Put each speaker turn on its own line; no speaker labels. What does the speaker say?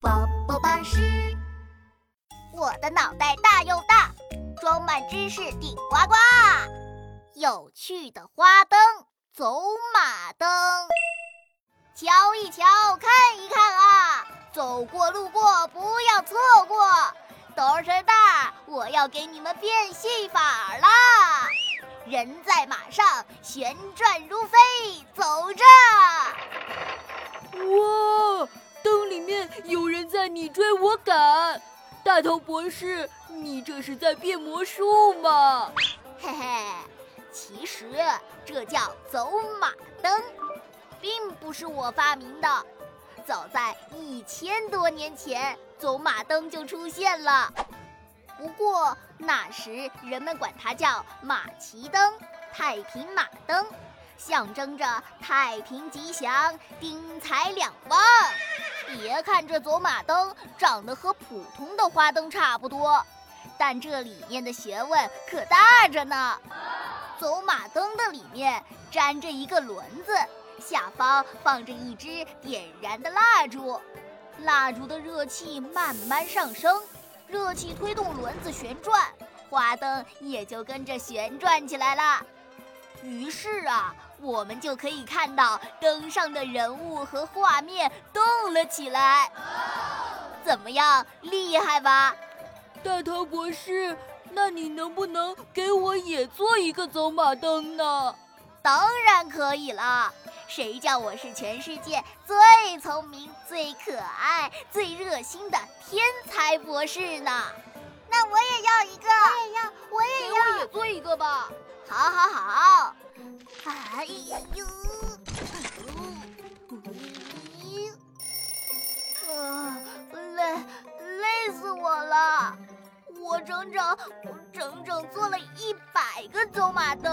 宝宝巴士，我的脑袋大又大，装满知识顶呱呱。有趣的花灯，走马灯，瞧一瞧，看一看啊！走过路过不要错过，斗儿大，我要给你们变戏法啦！人在马上，旋转如飞，走着。
哇，有人在你追我赶，大头博士，你这是在变魔术吗？
嘿嘿，其实这叫走马灯，并不是我发明的。早在一千多年前，走马灯就出现了。不过那时人们管它叫马骑灯、太平马灯，象征着太平吉祥、丁财两旺。别看这走马灯长得和普通的花灯差不多，但这里面的学问可大着呢。走马灯的里面粘着一个轮子，下方放着一支点燃的蜡烛，蜡烛的热气慢慢上升。热气推动轮子旋转，花灯也就跟着旋转起来了。于是啊，我们就可以看到灯上的人物和画面动了起来。怎么样，厉害吧？
大头博士，那你能不能给我也做一个走马灯呢？
当然可以了。谁叫我是全世界最聪明、最可爱、最热心的天才博士呢？那我也要一个，
我也要，我也要，
给我也做一个吧。
好，好，好。哎呦，啊，累，累死我了！我整整整整做了一百个走马灯。